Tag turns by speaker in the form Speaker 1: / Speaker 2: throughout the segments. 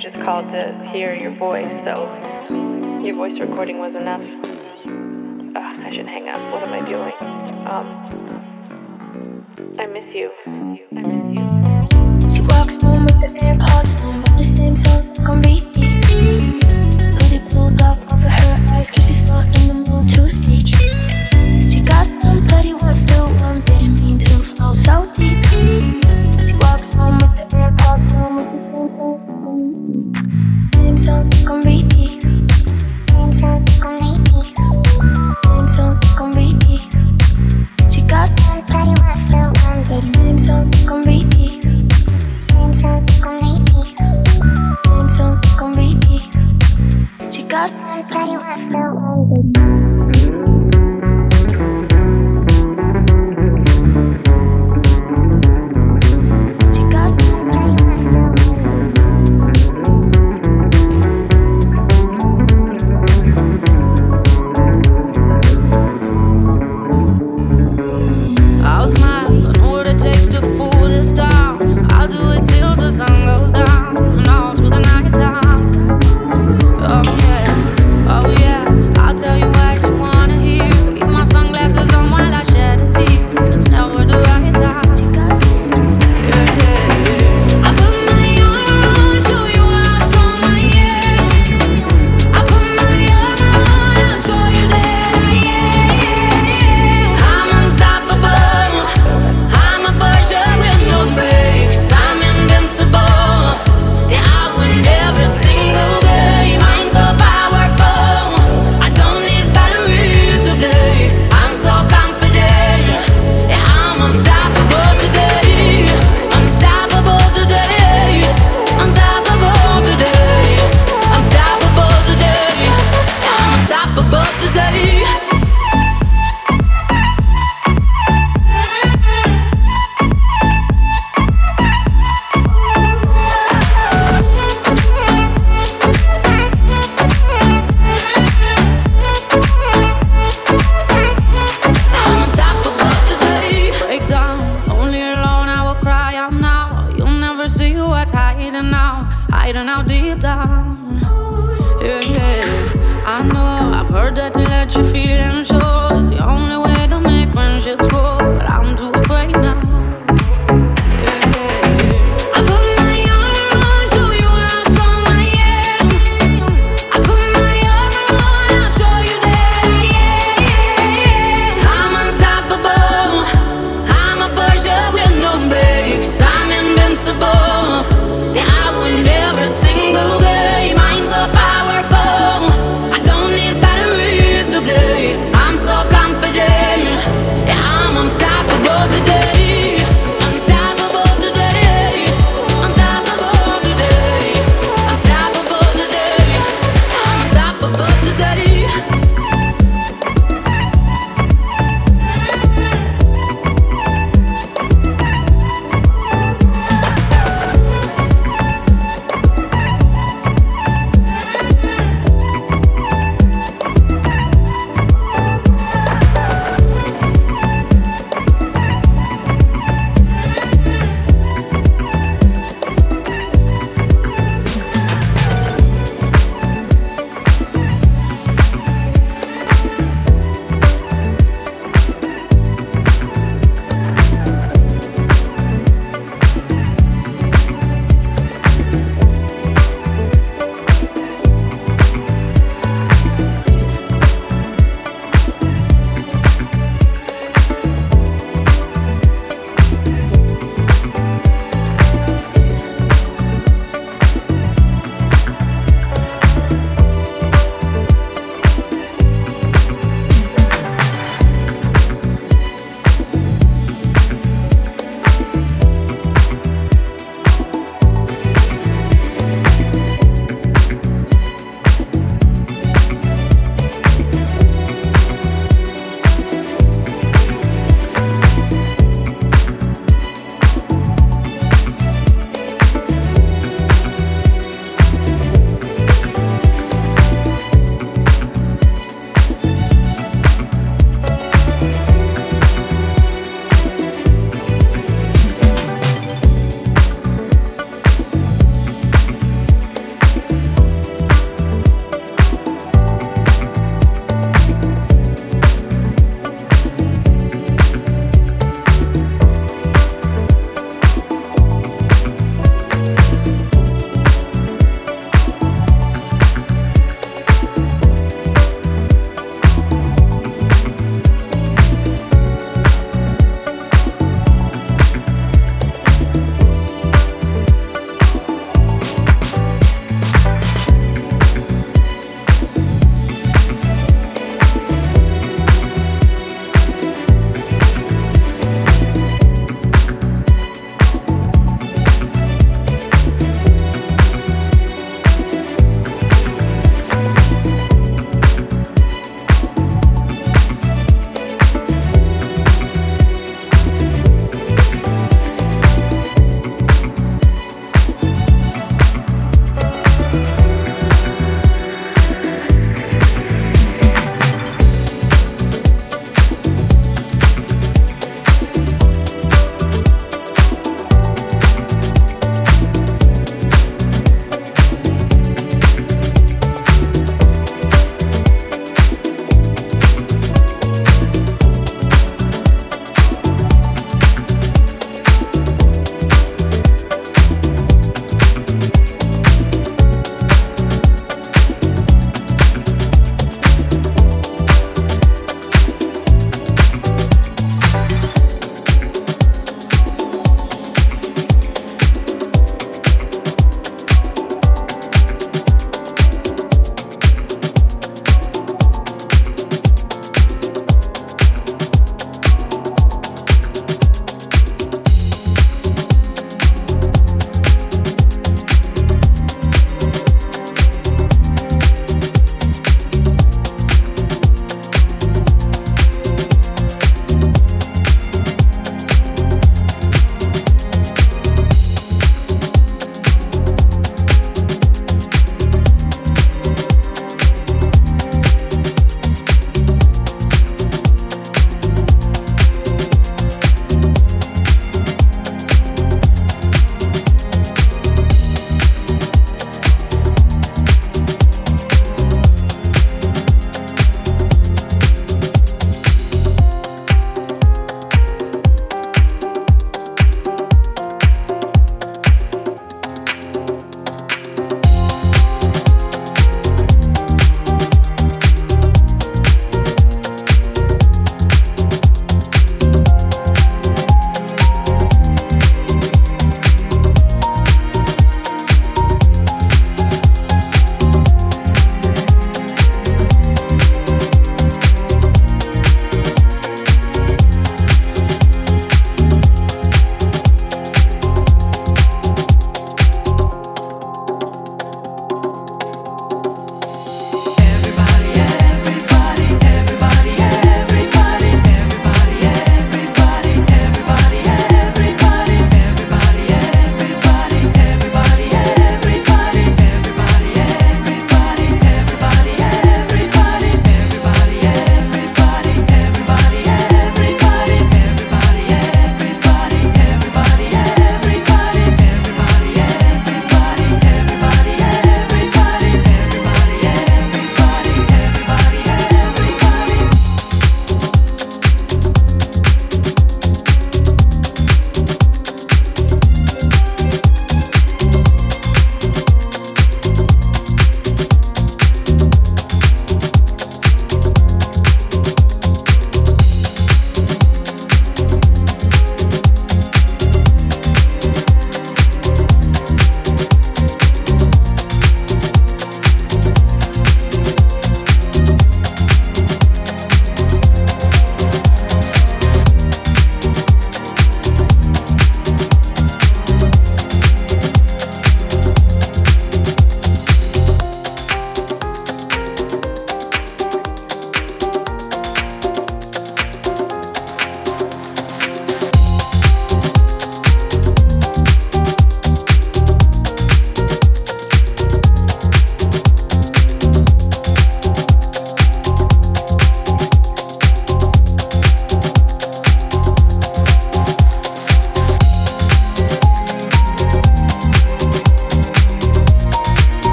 Speaker 1: Just called to hear your voice, so your voice recording was enough. I should hang up. What am I doing? Um, I miss you. I miss you.
Speaker 2: She walks home with the AirPods on, but the same songs stuck on repeat. Hoodie pulled up over her eyes, cause she's not in the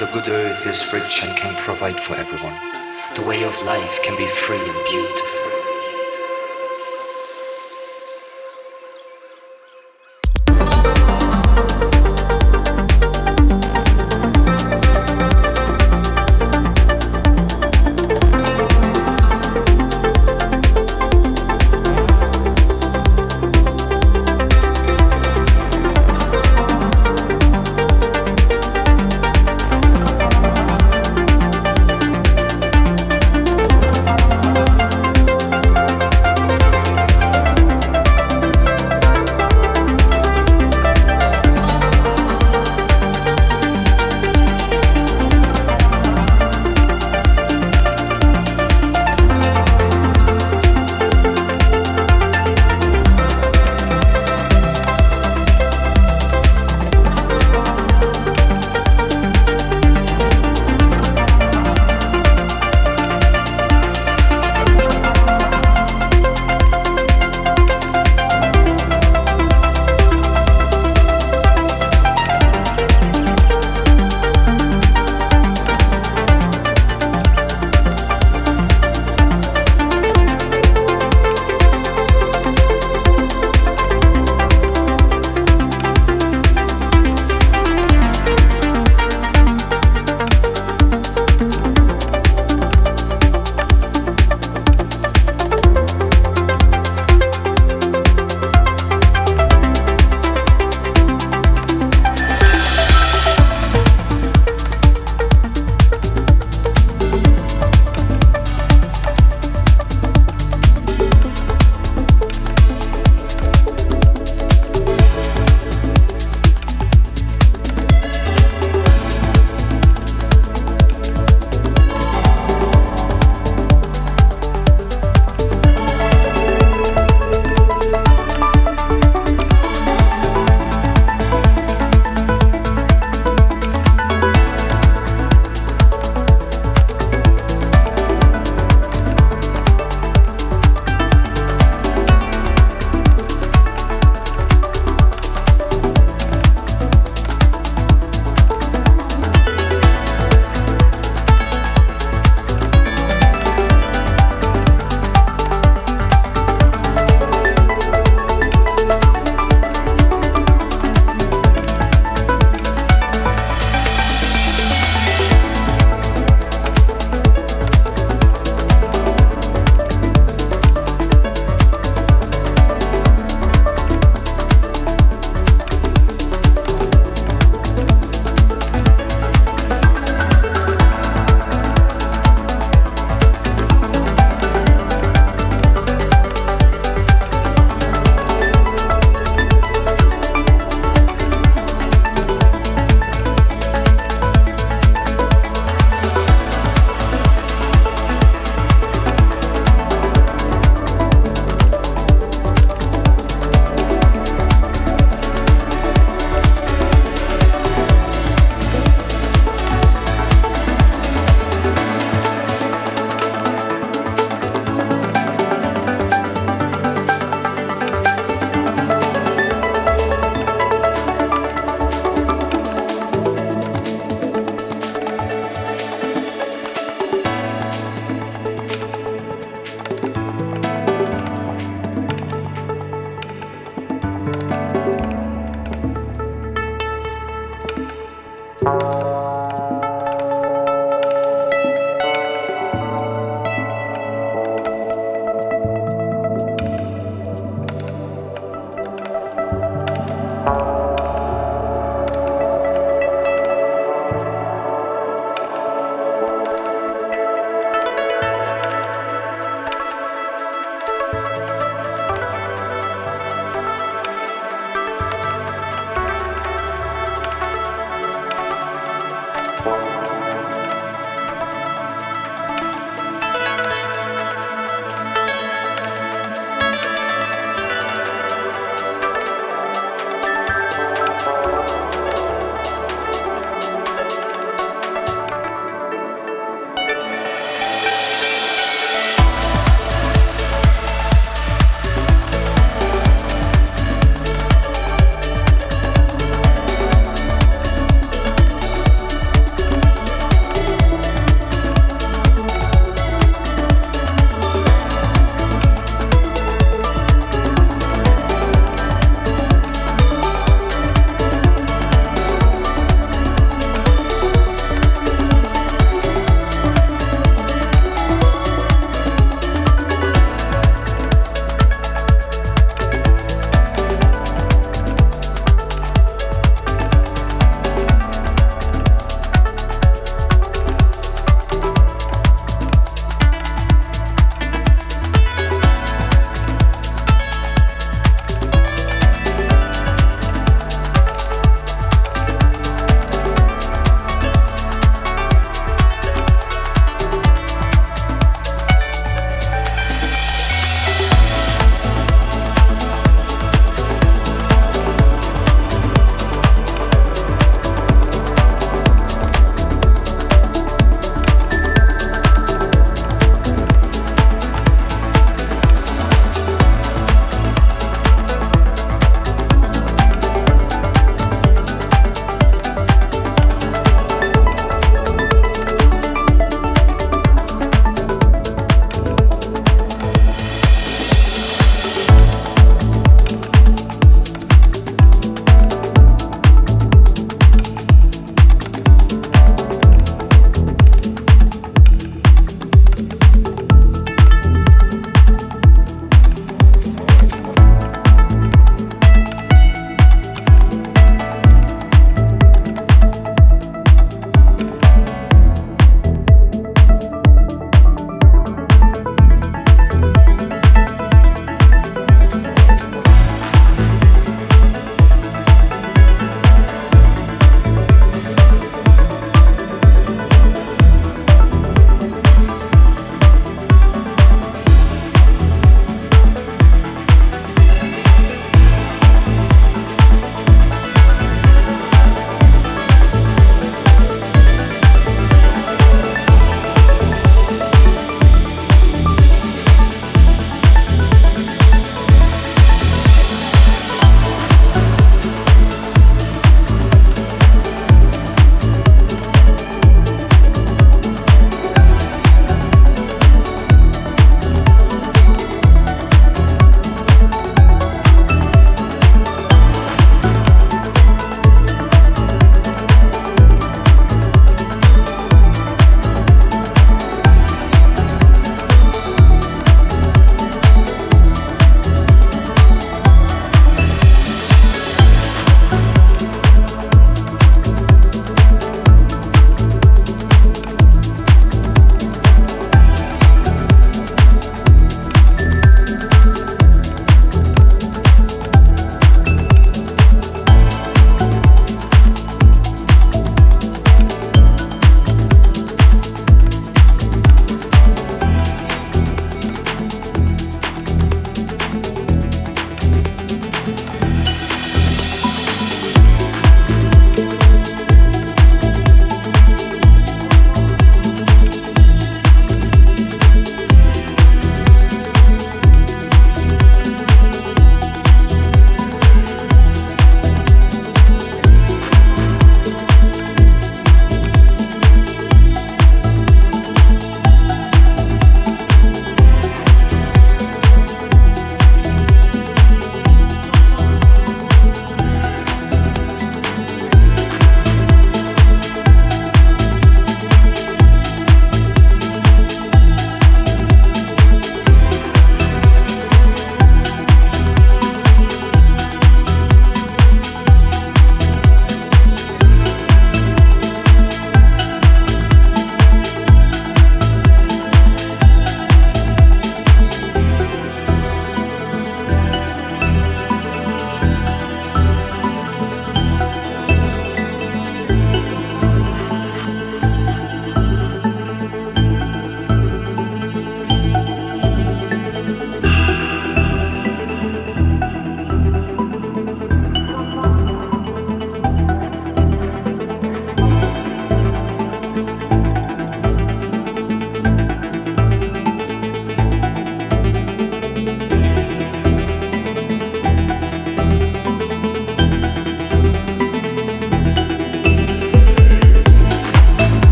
Speaker 2: the
Speaker 3: good earth is rich and can provide for everyone. The way of life can be free and beautiful.